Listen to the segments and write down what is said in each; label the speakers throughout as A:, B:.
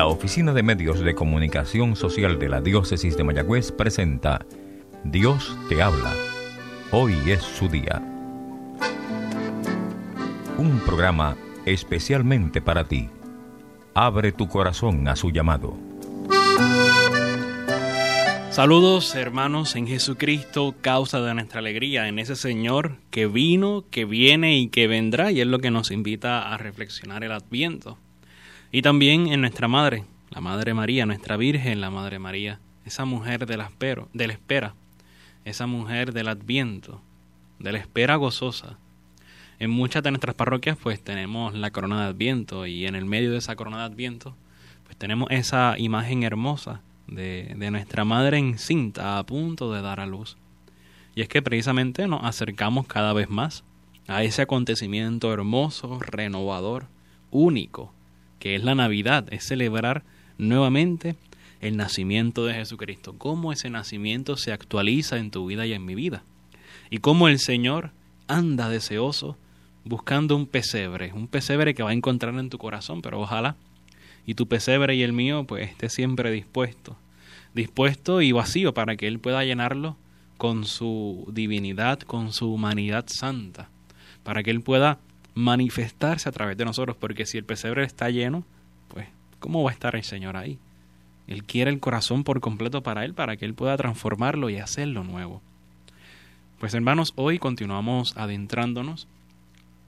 A: La Oficina de Medios de Comunicación Social de la Diócesis de Mayagüez presenta Dios te habla. Hoy es su día. Un programa especialmente para ti. Abre tu corazón a su llamado.
B: Saludos hermanos en Jesucristo, causa de nuestra alegría, en ese Señor que vino, que viene y que vendrá, y es lo que nos invita a reflexionar el adviento. Y también en nuestra Madre, la Madre María, nuestra Virgen, la Madre María, esa mujer de la, espero, de la espera, esa mujer del adviento, de la espera gozosa. En muchas de nuestras parroquias pues tenemos la corona de adviento y en el medio de esa corona de adviento pues tenemos esa imagen hermosa de, de nuestra madre encinta a punto de dar a luz. Y es que precisamente nos acercamos cada vez más a ese acontecimiento hermoso, renovador, único, que es la Navidad, es celebrar nuevamente el nacimiento de Jesucristo, cómo ese nacimiento se actualiza en tu vida y en mi vida, y cómo el Señor anda deseoso buscando un pesebre, un pesebre que va a encontrar en tu corazón, pero ojalá. Y tu pesebre y el mío pues esté siempre dispuesto, dispuesto y vacío para que Él pueda llenarlo con su divinidad, con su humanidad santa, para que Él pueda manifestarse a través de nosotros, porque si el pesebre está lleno, pues ¿cómo va a estar el Señor ahí? Él quiere el corazón por completo para Él, para que Él pueda transformarlo y hacerlo nuevo. Pues hermanos, hoy continuamos adentrándonos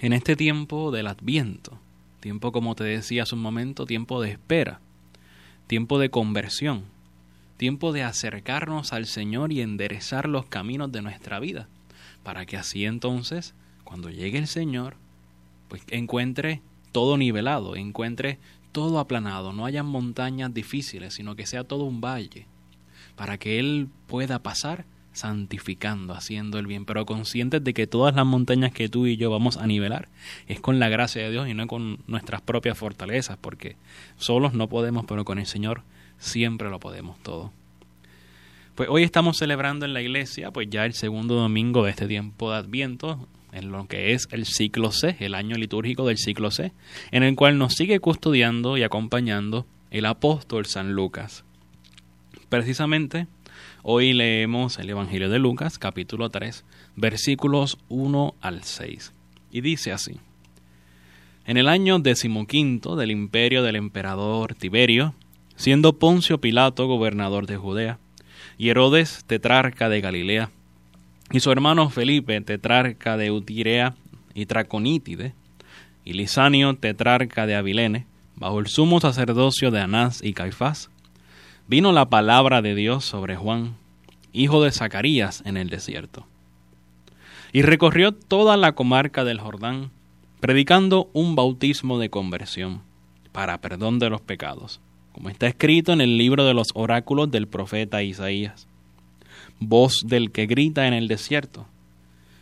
B: en este tiempo del adviento, tiempo como te decía hace un momento, tiempo de espera, tiempo de conversión, tiempo de acercarnos al Señor y enderezar los caminos de nuestra vida, para que así entonces, cuando llegue el Señor, pues encuentre todo nivelado, encuentre todo aplanado, no haya montañas difíciles, sino que sea todo un valle, para que Él pueda pasar santificando, haciendo el bien, pero conscientes de que todas las montañas que tú y yo vamos a nivelar es con la gracia de Dios y no con nuestras propias fortalezas, porque solos no podemos, pero con el Señor siempre lo podemos todo. Pues hoy estamos celebrando en la iglesia, pues ya el segundo domingo de este tiempo de Adviento, en lo que es el ciclo C, el año litúrgico del ciclo C, en el cual nos sigue custodiando y acompañando el apóstol San Lucas. Precisamente, hoy leemos el Evangelio de Lucas, capítulo 3, versículos 1 al 6, y dice así. En el año decimoquinto del imperio del emperador Tiberio, siendo Poncio Pilato gobernador de Judea, y Herodes tetrarca de Galilea, y su hermano Felipe, tetrarca de Utirea y Traconítide, y Lisanio, tetrarca de Abilene, bajo el sumo sacerdocio de Anás y Caifás, vino la palabra de Dios sobre Juan, hijo de Zacarías, en el desierto. Y recorrió toda la comarca del Jordán, predicando un bautismo de conversión, para perdón de los pecados, como está escrito en el libro de los oráculos del profeta Isaías voz del que grita en el desierto.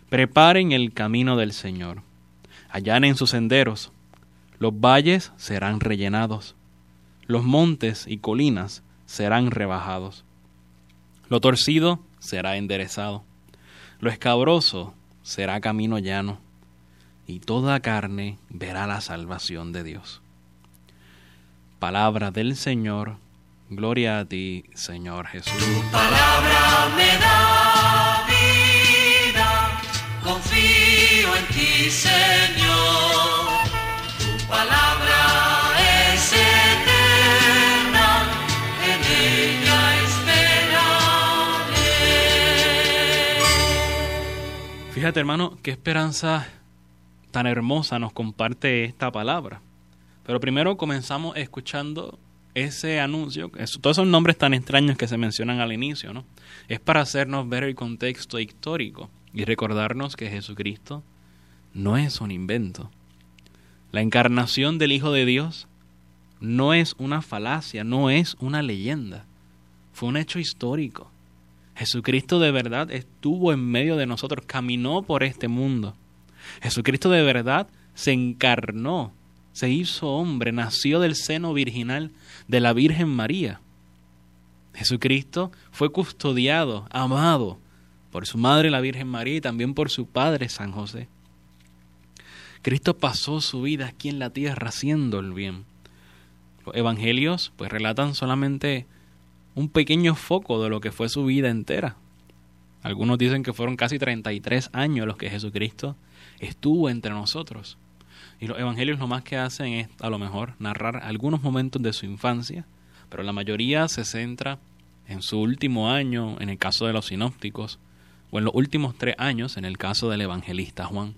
B: Preparen el camino del Señor, allanen sus senderos, los valles serán rellenados, los montes y colinas serán rebajados, lo torcido será enderezado, lo escabroso será camino llano, y toda carne verá la salvación de Dios. Palabra del Señor, Gloria a ti, Señor Jesús.
C: Tu palabra me da vida, confío en ti, Señor. Tu palabra es eterna, en ella esperaré.
B: Fíjate, hermano, qué esperanza tan hermosa nos comparte esta palabra. Pero primero comenzamos escuchando ese anuncio, todos esos nombres tan extraños que se mencionan al inicio, ¿no? Es para hacernos ver el contexto histórico y recordarnos que Jesucristo no es un invento. La encarnación del Hijo de Dios no es una falacia, no es una leyenda. Fue un hecho histórico. Jesucristo de verdad estuvo en medio de nosotros, caminó por este mundo. Jesucristo de verdad se encarnó, se hizo hombre, nació del seno virginal de la Virgen María. Jesucristo fue custodiado, amado por su madre la Virgen María y también por su padre San José. Cristo pasó su vida aquí en la tierra haciendo el bien. Los evangelios pues relatan solamente un pequeño foco de lo que fue su vida entera. Algunos dicen que fueron casi 33 años los que Jesucristo estuvo entre nosotros. Y los evangelios lo más que hacen es a lo mejor narrar algunos momentos de su infancia, pero la mayoría se centra en su último año, en el caso de los sinópticos, o en los últimos tres años, en el caso del evangelista Juan.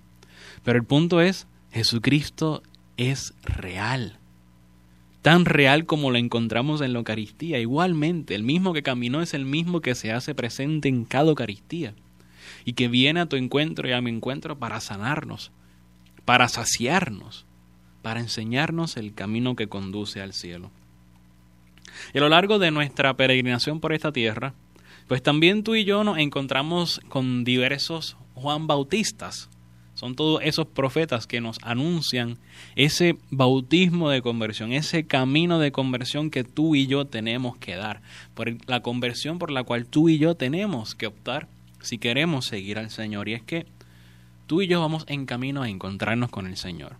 B: Pero el punto es, Jesucristo es real tan real como lo encontramos en la Eucaristía. Igualmente, el mismo que caminó es el mismo que se hace presente en cada Eucaristía y que viene a tu encuentro y a mi encuentro para sanarnos, para saciarnos, para enseñarnos el camino que conduce al cielo. Y a lo largo de nuestra peregrinación por esta tierra, pues también tú y yo nos encontramos con diversos Juan Bautistas, son todos esos profetas que nos anuncian ese bautismo de conversión, ese camino de conversión que tú y yo tenemos que dar, por la conversión por la cual tú y yo tenemos que optar si queremos seguir al Señor. Y es que tú y yo vamos en camino a encontrarnos con el Señor.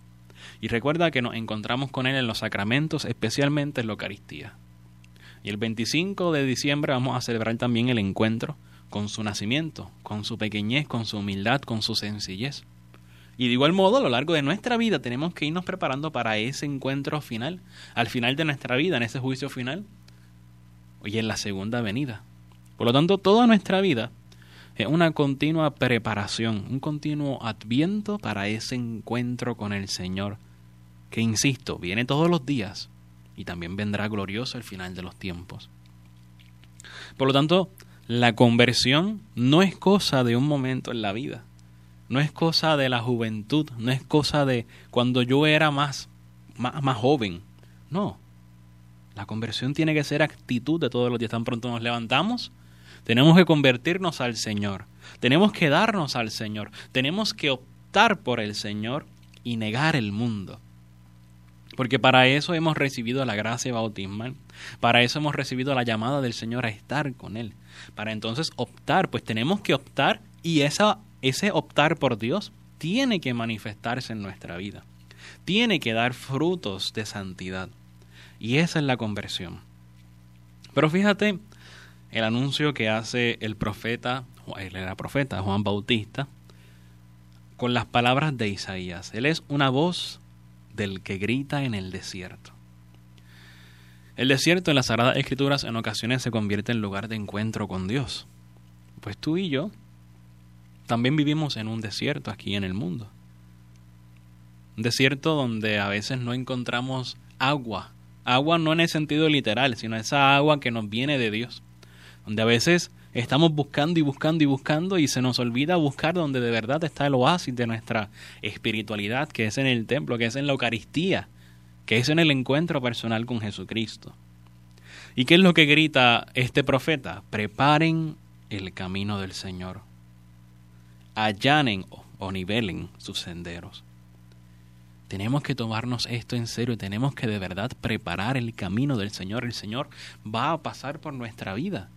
B: Y recuerda que nos encontramos con Él en los sacramentos, especialmente en la Eucaristía. Y el 25 de diciembre vamos a celebrar también el encuentro con su nacimiento, con su pequeñez, con su humildad, con su sencillez. Y de igual modo, a lo largo de nuestra vida tenemos que irnos preparando para ese encuentro final, al final de nuestra vida, en ese juicio final, y en la segunda venida. Por lo tanto, toda nuestra vida es una continua preparación, un continuo adviento para ese encuentro con el Señor, que, insisto, viene todos los días y también vendrá glorioso al final de los tiempos. Por lo tanto, la conversión no es cosa de un momento en la vida no es cosa de la juventud, no es cosa de cuando yo era más, más, joven. No. La conversión tiene que ser actitud de todos los días. Tan pronto nos levantamos, tenemos que convertirnos al Señor. Tenemos que darnos al Señor. Tenemos que optar por el Señor y negar el mundo. Porque para eso hemos recibido la gracia bautismal. Para eso hemos recibido la llamada del Señor a estar con Él. Para entonces optar, pues tenemos que optar y esa ese optar por Dios tiene que manifestarse en nuestra vida. Tiene que dar frutos de santidad. Y esa es la conversión. Pero fíjate el anuncio que hace el profeta, él era profeta, Juan Bautista, con las palabras de Isaías. Él es una voz del que grita en el desierto. El desierto en las Sagradas Escrituras en ocasiones se convierte en lugar de encuentro con Dios. Pues tú y yo también vivimos en un desierto aquí en el mundo. Un desierto donde a veces no encontramos agua. Agua no en el sentido literal, sino esa agua que nos viene de Dios. Donde a veces estamos buscando y buscando y buscando y se nos olvida buscar donde de verdad está el oasis de nuestra espiritualidad, que es en el templo, que es en la Eucaristía, que es en el encuentro personal con Jesucristo. ¿Y qué es lo que grita este profeta? Preparen el camino del Señor allanen o nivelen sus senderos. Tenemos que tomarnos esto en serio tenemos que de verdad preparar el camino del Señor. El Señor va a pasar por nuestra vida.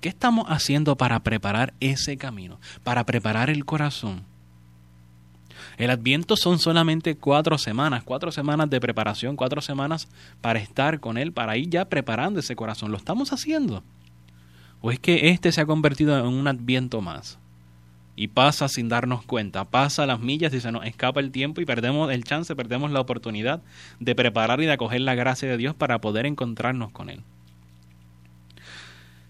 B: ¿Qué estamos haciendo para preparar ese camino? Para preparar el corazón. El adviento son solamente cuatro semanas, cuatro semanas de preparación, cuatro semanas para estar con Él, para ir ya preparando ese corazón. ¿Lo estamos haciendo? ¿O es que este se ha convertido en un adviento más? y pasa sin darnos cuenta, pasa las millas y se nos escapa el tiempo y perdemos el chance, perdemos la oportunidad de preparar y de acoger la gracia de Dios para poder encontrarnos con Él.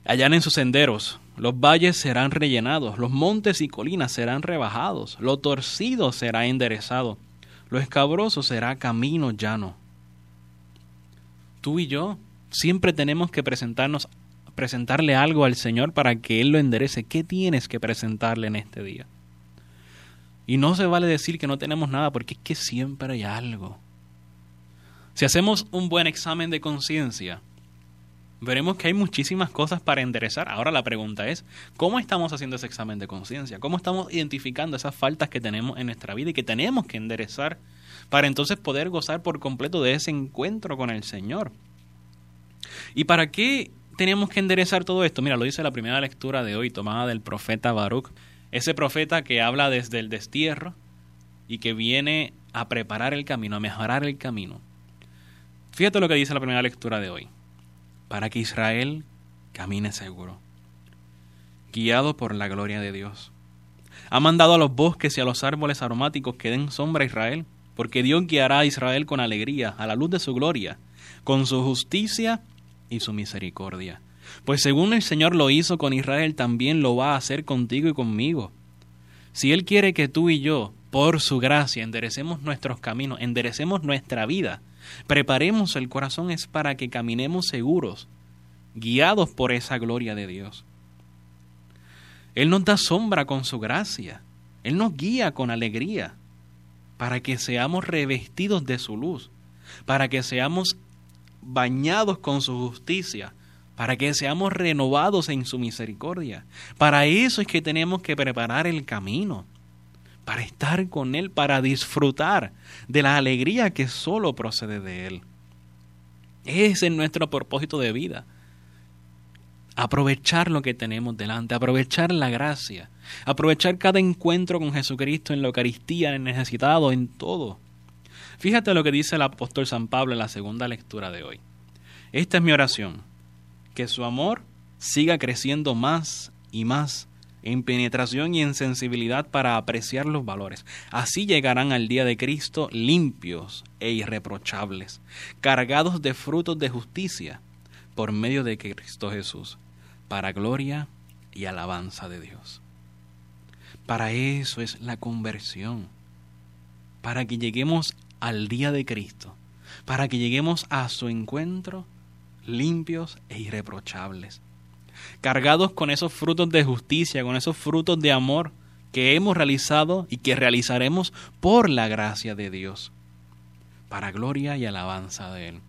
B: En sus senderos, los valles serán rellenados, los montes y colinas serán rebajados, lo torcido será enderezado, lo escabroso será camino llano. Tú y yo siempre tenemos que presentarnos presentarle algo al Señor para que Él lo enderece. ¿Qué tienes que presentarle en este día? Y no se vale decir que no tenemos nada porque es que siempre hay algo. Si hacemos un buen examen de conciencia, veremos que hay muchísimas cosas para enderezar. Ahora la pregunta es, ¿cómo estamos haciendo ese examen de conciencia? ¿Cómo estamos identificando esas faltas que tenemos en nuestra vida y que tenemos que enderezar para entonces poder gozar por completo de ese encuentro con el Señor? ¿Y para qué tenemos que enderezar todo esto? Mira, lo dice la primera lectura de hoy, tomada del profeta Baruch, ese profeta que habla desde el destierro y que viene a preparar el camino, a mejorar el camino. Fíjate lo que dice la primera lectura de hoy. Para que Israel camine seguro, guiado por la gloria de Dios. Ha mandado a los bosques y a los árboles aromáticos que den sombra a Israel, porque Dios guiará a Israel con alegría, a la luz de su gloria, con su justicia y su misericordia. Pues según el Señor lo hizo con Israel, también lo va a hacer contigo y conmigo. Si Él quiere que tú y yo, por su gracia, enderecemos nuestros caminos, enderecemos nuestra vida, preparemos el corazón, es para que caminemos seguros, guiados por esa gloria de Dios. Él nos da sombra con su gracia, Él nos guía con alegría, para que seamos revestidos de su luz, para que seamos bañados con su justicia, para que seamos renovados en su misericordia. Para eso es que tenemos que preparar el camino, para estar con Él, para disfrutar de la alegría que solo procede de Él. Ese es nuestro propósito de vida. Aprovechar lo que tenemos delante, aprovechar la gracia, aprovechar cada encuentro con Jesucristo en la Eucaristía, en el necesitado, en todo. Fíjate lo que dice el apóstol San Pablo en la segunda lectura de hoy. Esta es mi oración que su amor siga creciendo más y más en penetración y en sensibilidad para apreciar los valores. Así llegarán al día de Cristo limpios e irreprochables, cargados de frutos de justicia por medio de Cristo Jesús, para gloria y alabanza de Dios. Para eso es la conversión, para que lleguemos al día de Cristo, para que lleguemos a su encuentro limpios e irreprochables, cargados con esos frutos de justicia, con esos frutos de amor que hemos realizado y que realizaremos por la gracia de Dios, para gloria y alabanza de Él.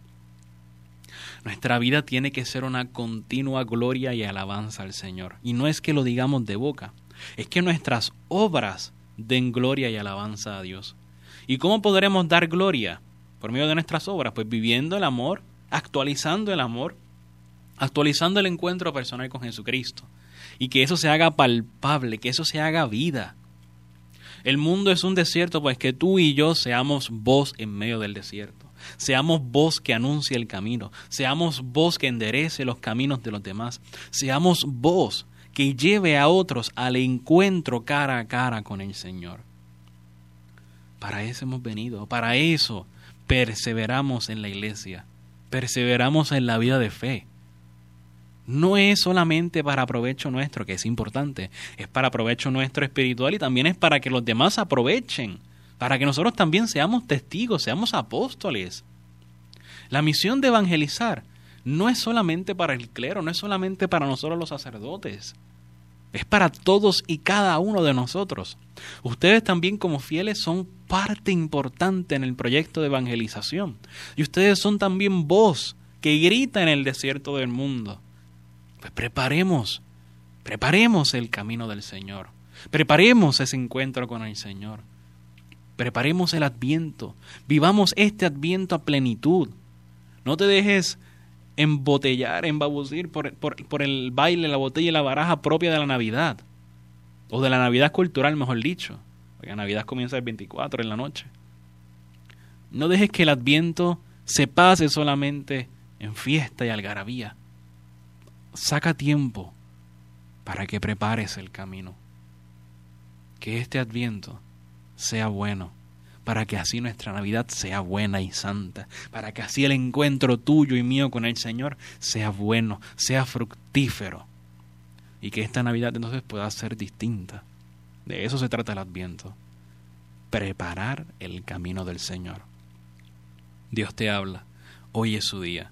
B: Nuestra vida tiene que ser una continua gloria y alabanza al Señor. Y no es que lo digamos de boca, es que nuestras obras den gloria y alabanza a Dios. ¿Y cómo podremos dar gloria? Por medio de nuestras obras, pues viviendo el amor actualizando el amor, actualizando el encuentro personal con Jesucristo. Y que eso se haga palpable, que eso se haga vida. El mundo es un desierto, pues que tú y yo seamos voz en medio del desierto. Seamos voz que anuncie el camino. Seamos voz que enderece los caminos de los demás. Seamos voz que lleve a otros al encuentro cara a cara con el Señor. Para eso hemos venido, para eso perseveramos en la iglesia perseveramos en la vida de fe. No es solamente para provecho nuestro, que es importante, es para provecho nuestro espiritual y también es para que los demás aprovechen, para que nosotros también seamos testigos, seamos apóstoles. La misión de evangelizar no es solamente para el clero, no es solamente para nosotros los sacerdotes, es para todos y cada uno de nosotros. Ustedes también como fieles son parte importante en el proyecto de evangelización. Y ustedes son también voz que grita en el desierto del mundo. Pues preparemos, preparemos el camino del Señor. Preparemos ese encuentro con el Señor. Preparemos el adviento. Vivamos este adviento a plenitud. No te dejes embotellar, embabucir por, por, el baile, la botella y la baraja propia de la Navidad. O de la Navidad cultural, mejor dicho. Porque la Navidad comienza el 24 en la noche. No dejes que el Adviento se pase solamente en fiesta y algarabía. Saca tiempo para que prepares el camino. Que este Adviento sea bueno para que así nuestra Navidad sea buena y santa, para que así el encuentro tuyo y mío con el Señor sea bueno, sea fructífero, y que esta Navidad entonces pueda ser distinta. De eso se trata el Adviento, preparar el camino del Señor. Dios te habla, hoy es su día.